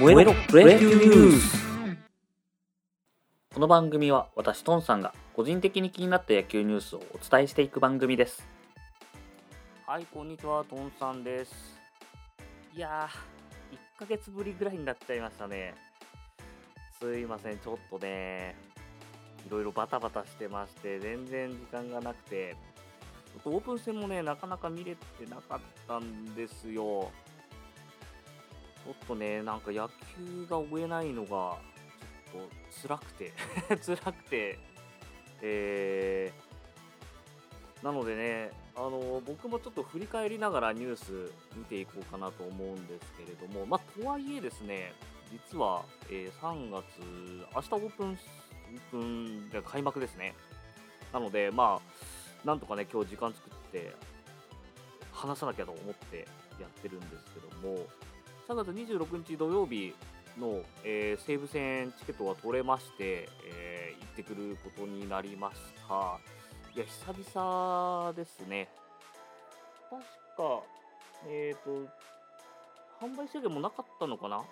燃えろプロ野球ニュースこの番組は私トンさんが個人的に気になった野球ニュースをお伝えしていく番組です。はいこんにちはトンさんです。いやー1ヶ月ぶりぐらいになっちゃいましたね。すいませんちょっとねいろいろバタバタしてまして全然時間がなくてオープン戦もねなかなか見れてなかったんですよ。ちょっとね、なんか野球が追えないのが、ちょっと辛くて 辛くて、えー、なのでね、あの僕もちょっと振り返りながらニュース見ていこうかなと思うんですけれども、まあ、とはいえですね、実は、えー、3月、明日オープン、オープン開幕ですね。なので、まあ、なんとかね、今日時間作って話さなきゃと思ってやってるんですけども、3月26日土曜日の、えー、西武戦チケットが取れまして、えー、行ってくることになりました。いや、久々ですね。確か、えっ、ー、と、販売制限もなかったのかな？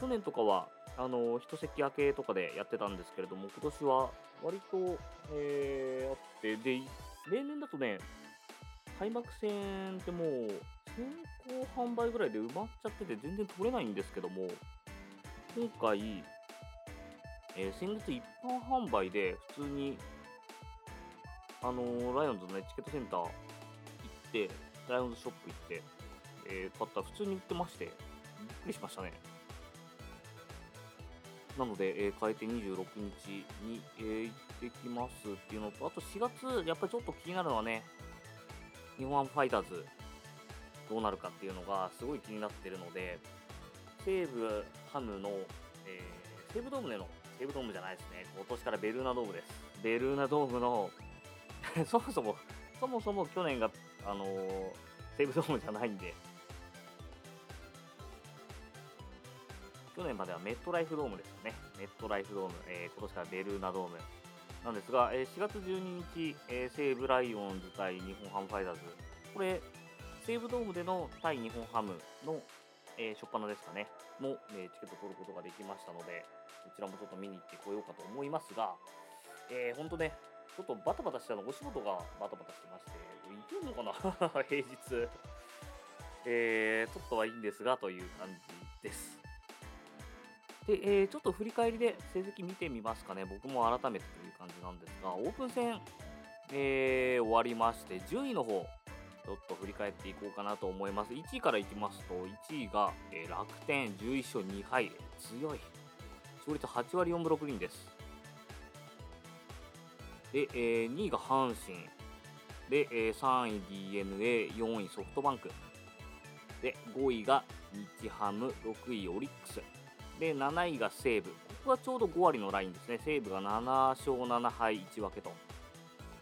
去年とかは、あの、一席明けとかでやってたんですけれども、今年は割と、えー、あって、で、例年だとね、開幕戦ってもう先行販売ぐらいで埋まっちゃってて全然取れないんですけども、今回、えー、先日一般販売で普通に、あのー、ライオンズのね、チケットセンター行って、ライオンズショップ行って、えー、買ったら普通に売ってまして、びっくりしましたね。なので、えー、変えて26日に、えー、行ってきますっていうのと、あと4月、やっぱりちょっと気になるのはね、日本ファイターズ、どうなるかっていうのがすごい気になってるので、西武ハムの、えー、西武ドームでの、西武ドームじゃないですね、今年からベルーナドームです。ベルーナドームの そもそも、そもそも去年が、あのー、西武ドームじゃないんで、去年まではメットライフドームですよね。メットライフドーム、えー、今年からベルーナドーム。なんですが、えー、4月12日、えー、西武ライオンズ対日本ハムファイターズ、これ、西武ドームでの対日本ハムの、えー、初っ端ですかね、も、え、チケット取ることができましたので、こちらもちょっと見に行ってこようかと思いますが、えー、ほんとね、ちょっとバタバタしたの、お仕事がバタバタしてまして、いけるのかな？平日。えー、ちょっとはいいんですが、という感じです。で、えー、ちょっと振り返りで成績見てみますかね。僕も改めてという感じなんですが、オープン戦、えー、終わりまして、順位の方、ちょっと振り返っていこうかなと思います。1位からいきますと、1位が、えー、楽天11勝2敗、強い。勝率8割4分6厘です。で、えー、2位が阪神。で、えー、3位 d n a 4位ソフトバンク。で、5位が日ハム、6位オリックス。で、7位が西武。ここはちょうど5割のラインですね。西武が7勝7敗1分けと。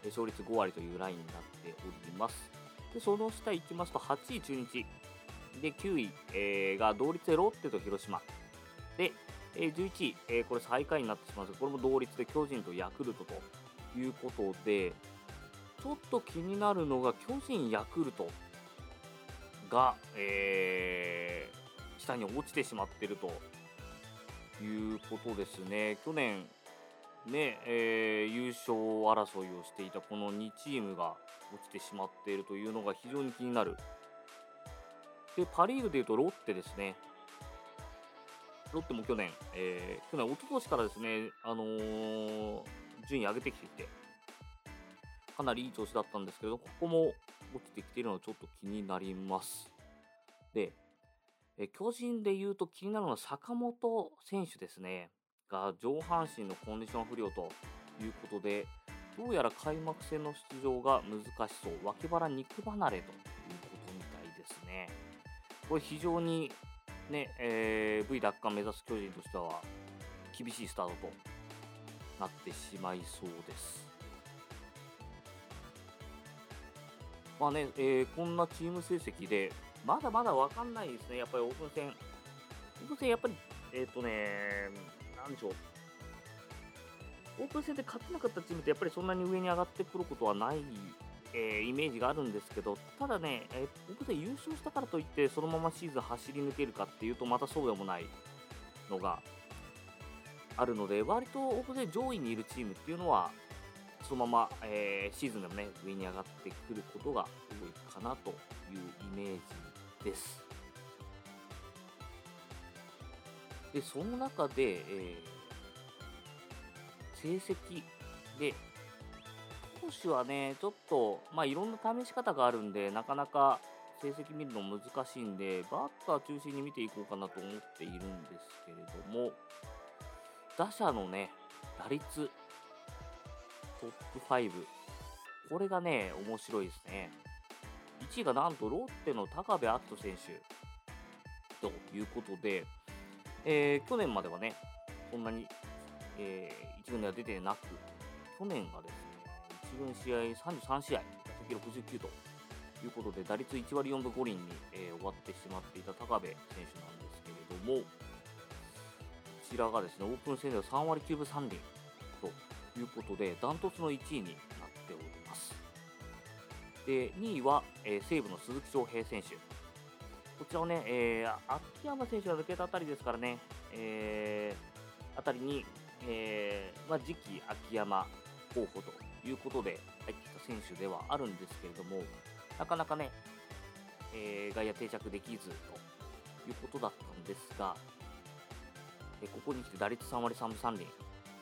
勝率5割というラインになっております。でその下行きますと8位中日。で9位、えー、が同率でロッテと広島。で、えー、11位、えー、これ最下位になってしまうんですがこれも同率で巨人とヤクルトということでちょっと気になるのが巨人、ヤクルトが、えー、下に落ちてしまっているということですね。去年ねえー、優勝争いをしていたこの2チームが落ちてしまっているというのが非常に気になる。で、パ・リーグでいうとロッテですね。ロッテも去年、えー、去年、一昨年からですね、あのー、順位上げてきていて、かなりいい調子だったんですけど、ここも落ちてきているのがちょっと気になります。で、え巨人でいうと気になるのは坂本選手ですね。が上半身のコンディション不良ということで、どうやら開幕戦の出場が難しそう、脇腹肉離れということみたいですね。これ非常にね、えー、V 奪還目指す巨人としては厳しいスタートとなってしまいそうです。まあね、えー、こんなチーム成績で、まだまだ分かんないですね、やっぱりオープン戦。オープン戦、やっぱり、えっ、ー、とね、なんでしょう。オープン戦で勝てなかったチームってやっぱりそんなに上に上がってくることはないえー、イメージがあるんですけど、ただね、えー、僕で優勝したからといって、そのままシーズン走り抜けるかっていうと、またそうでもないのがあるので、割と僕で上位にいるチームっていうのは、そのまま、えー、シーズンでもね、上に上がってくることが多いかなというイメージです。で、その中で、えー、成績で、投手はね、ちょっと、まあ、いろんな試し方があるんで、なかなか成績見るの難しいんで、バッター中心に見ていこうかなと思っているんですけれども、打者のね、打率、トップ5、これがね、面白いですね。1位がなんとロッテの高部瑛斗選手。ということで、えー、去年まではね、そんなに、えー、1軍では出てなく、去年がですね、1軍試合33試合、打席69ということで、打率1割4分5厘に、えー、終わってしまっていた高部選手なんですけれども、こちらがですね、オープン戦では3割9分3厘ということで、ダントツの1位になっております。で、2位は、えー、西武の鈴木翔平選手。こちらをね、えー、秋山選手が抜けたあたりですからね、えー、あたりに、えー、まあ、次期秋山候補ということで入ってきた選手ではあるんですけれども、なかなかね、えー、外野定着できずということだったんですが、えここに来て打率3割3分3厘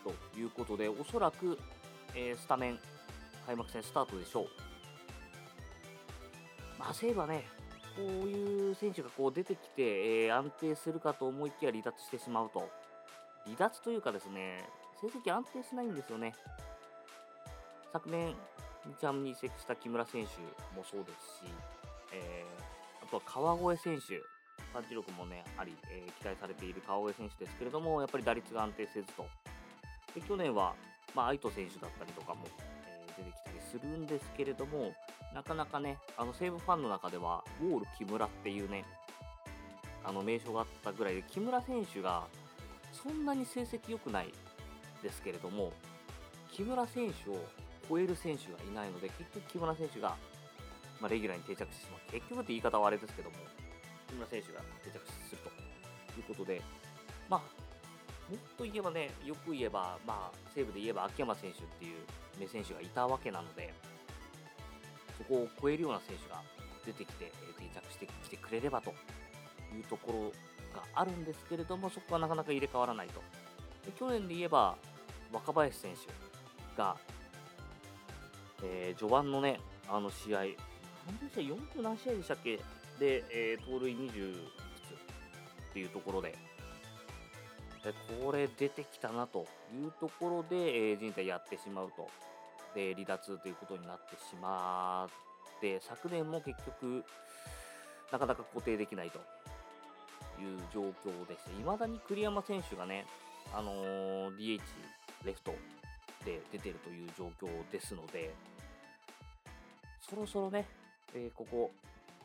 ということで、おそらく、えー、スタメン開幕戦スタートでしょう。まあ、西武はね、こういう選手がこう出てきて、えー、安定するかと思いきや離脱してしまうと。離脱というかですね、成績安定しないんですよね。昨年、日ハムに移籍した木村選手もそうですし、えー、あとは川越選手、パンチ力もね、あり、えー、期待されている川越選手ですけれども、やっぱり打率が安定せずと。で去年は、まあ、愛斗選手だったりとかも、えー、出てきたりするんですけれども、なかなかね、あの西武ファンの中では、ウォール木村っていうね、あの名称があったぐらいで、木村選手がそんなに成績良くないですけれども、木村選手を超える選手がいないので、結局木村選手が、まあ、レギュラーに定着してしまう。結局って言い方はあれですけども、木村選手が定着するということで、まあ、もっと言えばね、よく言えば、まあ、西武で言えば秋山選手っていう名選手がいたわけなので、そこを超えるような選手が出てきて、定着してきてくれればというところがあるんですけれども、そこはなかなか入れ替わらないと。で去年で言えば、若林選手がえー、序盤のね、あの試合、何でした40何試合でしたっけで、えー、盗塁20っていうところで、でこれ出てきたなというところで、えー、人体やってしまうと。で、離脱ということになってしまって、昨年も結局、なかなか固定できないという状況でして、いまだに栗山選手がね、あのー、DH、レフトで出てるという状況ですので、そろそろね、えー、ここ、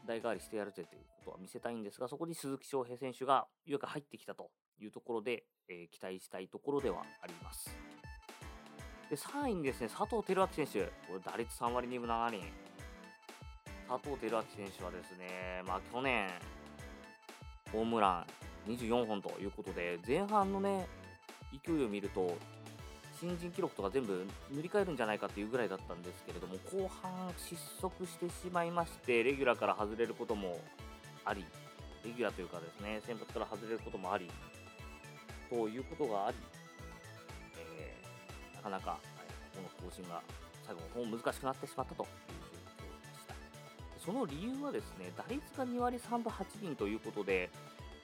代替わりしてやるぜということは見せたいんですが、そこに鈴木翔平選手がよく入ってきたというところで、えー、期待したいところではあります。で、3位にですね、佐藤輝明選手、これ打率3割2分7厘。佐藤輝明選手はですね、まあ去年、ホームラン24本ということで、前半のね、勢いを見ると、新人記録とか全部塗り替えるんじゃないかっていうぐらいだったんですけれども後半失速してしまいましてレギュラーから外れることもありレギュラーというかですね先発から外れることもありということがあり、えー、なかなか、はい、この更新が最後の方難しくなってしまったと。その理由はですね打率が2割3分8厘ということで、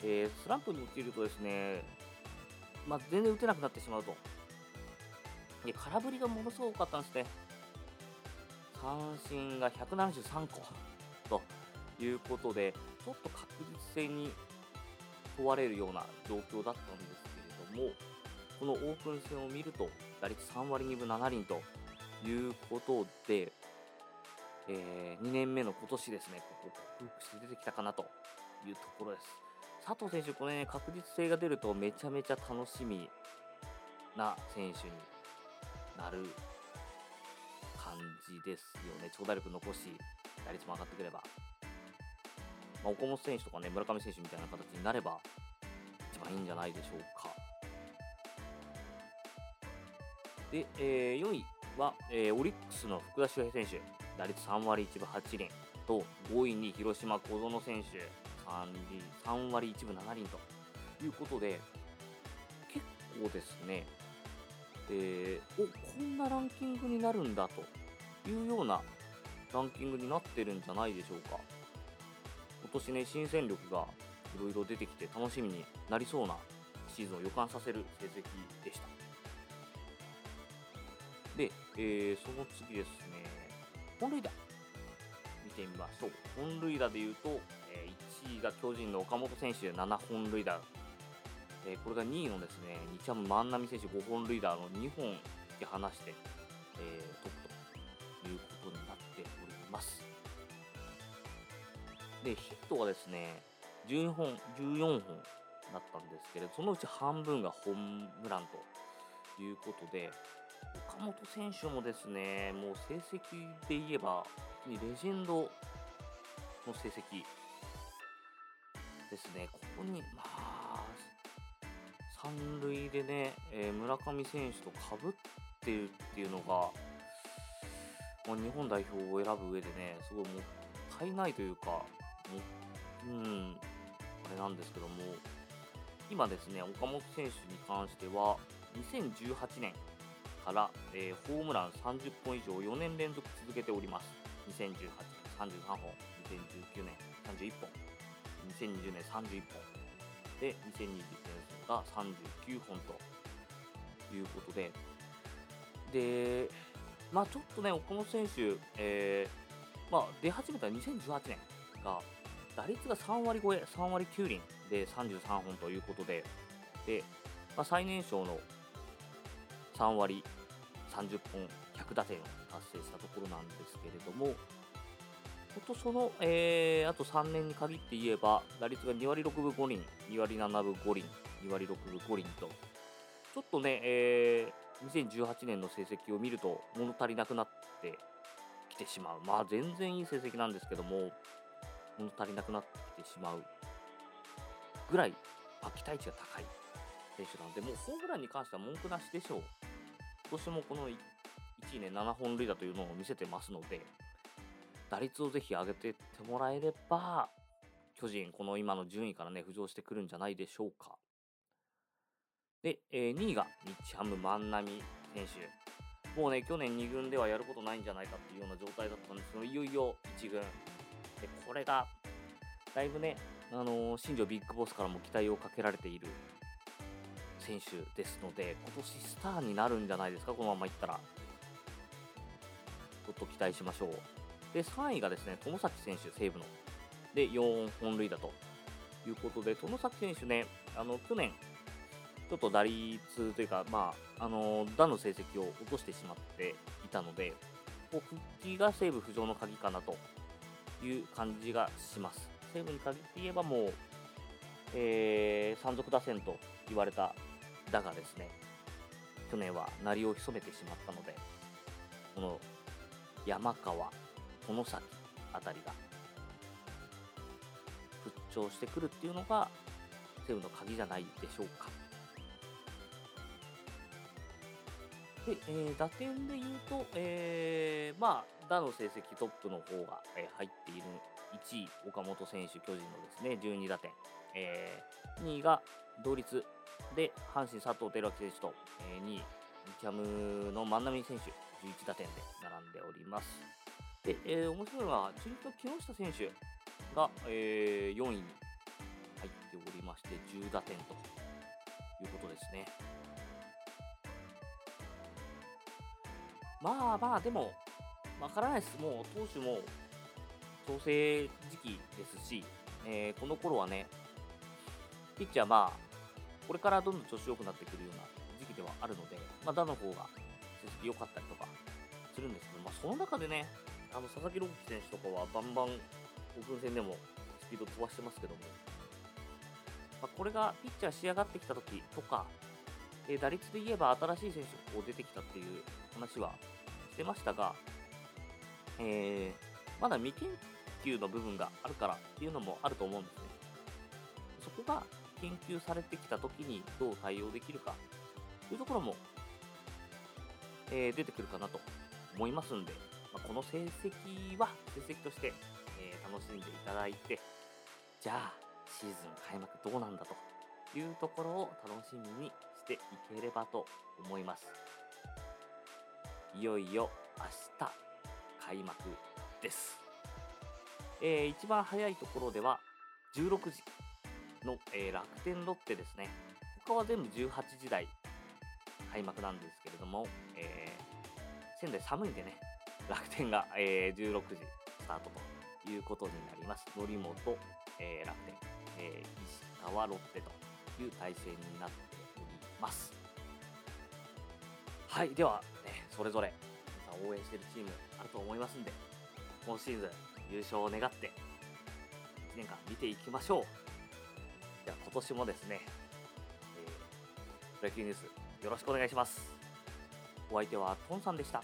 えー、スランプに陥るとですねまあ、全然打てなくなってしまうとで、空振りがものすごく多かったんですね。三振が173個ということで、ちょっと確実性に問われるような状況だったんですけれども、このオープン戦を見ると、打率3割2分7厘ということで、えー、2年目の今年ですね、ここ克服して出てきたかなというところです。佐藤選手、これね、確実性が出るとめちゃめちゃ楽しみな選手になる感じですよね。長打力残し、打率も上がってくれば。まあ、岡本選手とかね、村上選手みたいな形になれば、一番いいんじゃないでしょうか。で、えー、4位は、えー、オリックスの福田周平選手、打率3割1分8厘と、5位に広島小園選手3、3割1分7厘ということで、結構ですね、えー、おこんなランキングになるんだというようなランキングになってるんじゃないでしょうか。今年ね、新戦力がいろいろ出てきて楽しみになりそうなシーズンを予感させる成績でした。で、えー、その次ですね、本塁打見てみましょう。本塁打でいうと、え、1位が巨人の岡本選手7本塁打、え、これが2位のですね、日ハム万波選手5本塁打の2本引き離して、えー、トップということになっております。で、ヒットはですね、14本、14本だったんですけれど、そのうち半分がホームランということで、岡本選手もですね、もう成績で言えば、レジェンドの成績ですね、ここに、まあ、三塁でね、えー、村上選手とかぶってるっていうのが、まあ、日本代表を選ぶ上でね、すごいもったいないというか、もうん、あれなんですけども、今ですね、岡本選手に関しては、2018年から、えー、ホームラン30本以上4年連続続けております。2018年33本、2019年31本、2020年31本、で、2020年が39本ということで、で、まあちょっとね、岡本選手、えー、まあ出始めた2018年が、打率が3割超え、3割9厘で33本ということで、で、まあ、最年少の3割30本100打点を達成したところなんですけれども、とその、えー、あと3年に限って言えば、打率が2割6分5厘、2割7分5厘、2割6分5厘と、ちょっとね、えー、2018年の成績を見ると物足りなくなってきてしまう。まあ全然いい成績なんですけども、物足りなくなってきてしまうぐらい、ま、期待値が高い選手なので、もうホームランに関しては文句なしでしょう。今年もこの1位ね、7本塁打というのを見せてますので、打率をぜひ上げてってもらえれば、巨人、この今の順位からね、浮上してくるんじゃないでしょうか。で、えー、2位が日ハム万波選手。もうね、去年2軍ではやることないんじゃないかっていうような状態だったんですけど、いよいよ1軍。で、これが、だいぶね、あのー、新庄ビッグボスからも期待をかけられている選手ですので、今年スターになるんじゃないですか、このままいったら。ちょっと期待しましょう。で、3位がですね、友崎選手、西武の。で、4本塁打ということで、友崎選手ね、あの、去年、ちょっと打率というか、まあ、あの、打の成績を落としてしまっていたので、こう復帰が西武浮上の鍵かなという感じがします。西武に限って言えばもう、えー、山賊打線と言われただがですね、去年は鳴りを潜めてしまったので、この山川、殿崎あたりが復調してくるっていうのが西武の鍵じゃないでしょうか。で、えー、打点で言うと、えー、まあ、打の成績トップの方が、えー、入っている1位、岡本選手、巨人のですね、12打点。えー、2位が同率で、阪神佐藤輝明選手と、えー、2位、キャムの万波選手、11打点で並んでおります。で、えー、面白いのは、中日の木下選手が、えー、4位に入っておりまして、10打点ということですね。まあまあ、でも、わからないです。もう、投手も調整時期ですし、えー、この頃はね、ピッチャーまあ、これからどんどん調子良くなってくるような時期ではあるので、まあ、打の方が成績良かったりとかするんですけど、まあ、その中でね、あの佐々木朗希選手とかはバンバンオープン戦でもスピード飛ばしてますけども、まあ、これがピッチャー仕上がってきた時とか、えー、打率で言えば新しい選手が出てきたっていう話はしてましたが、えー、まだ未研究の部分があるからっていうのもあると思うんですね。そこが研究されてきた時にどう対応できるかというところも、えー、出てくるかなと思いますんで、まあ、この成績は成績として、えー、楽しんでいただいて、じゃあシーズン開幕どうなんだというところを楽しみにしていければと思います。いよいよ明日開幕です。えー、一番早いところでは16時の、えー、楽天ロッテですね。他は全部18時台開幕なんですけれども、えー、仙台寒いんでね、楽天が、えー、16時スタートということになります。則本、えー、楽天、えー、石川、ロッテという体制になっております。はい、では、ね、それぞれ皆さん応援しているチームあると思いますんで、今シーズン優勝を願って、1年間見ていきましょう。今年もですね、えー、プロ野球ニュースよろしくお願いします。お相手はトンさんでした。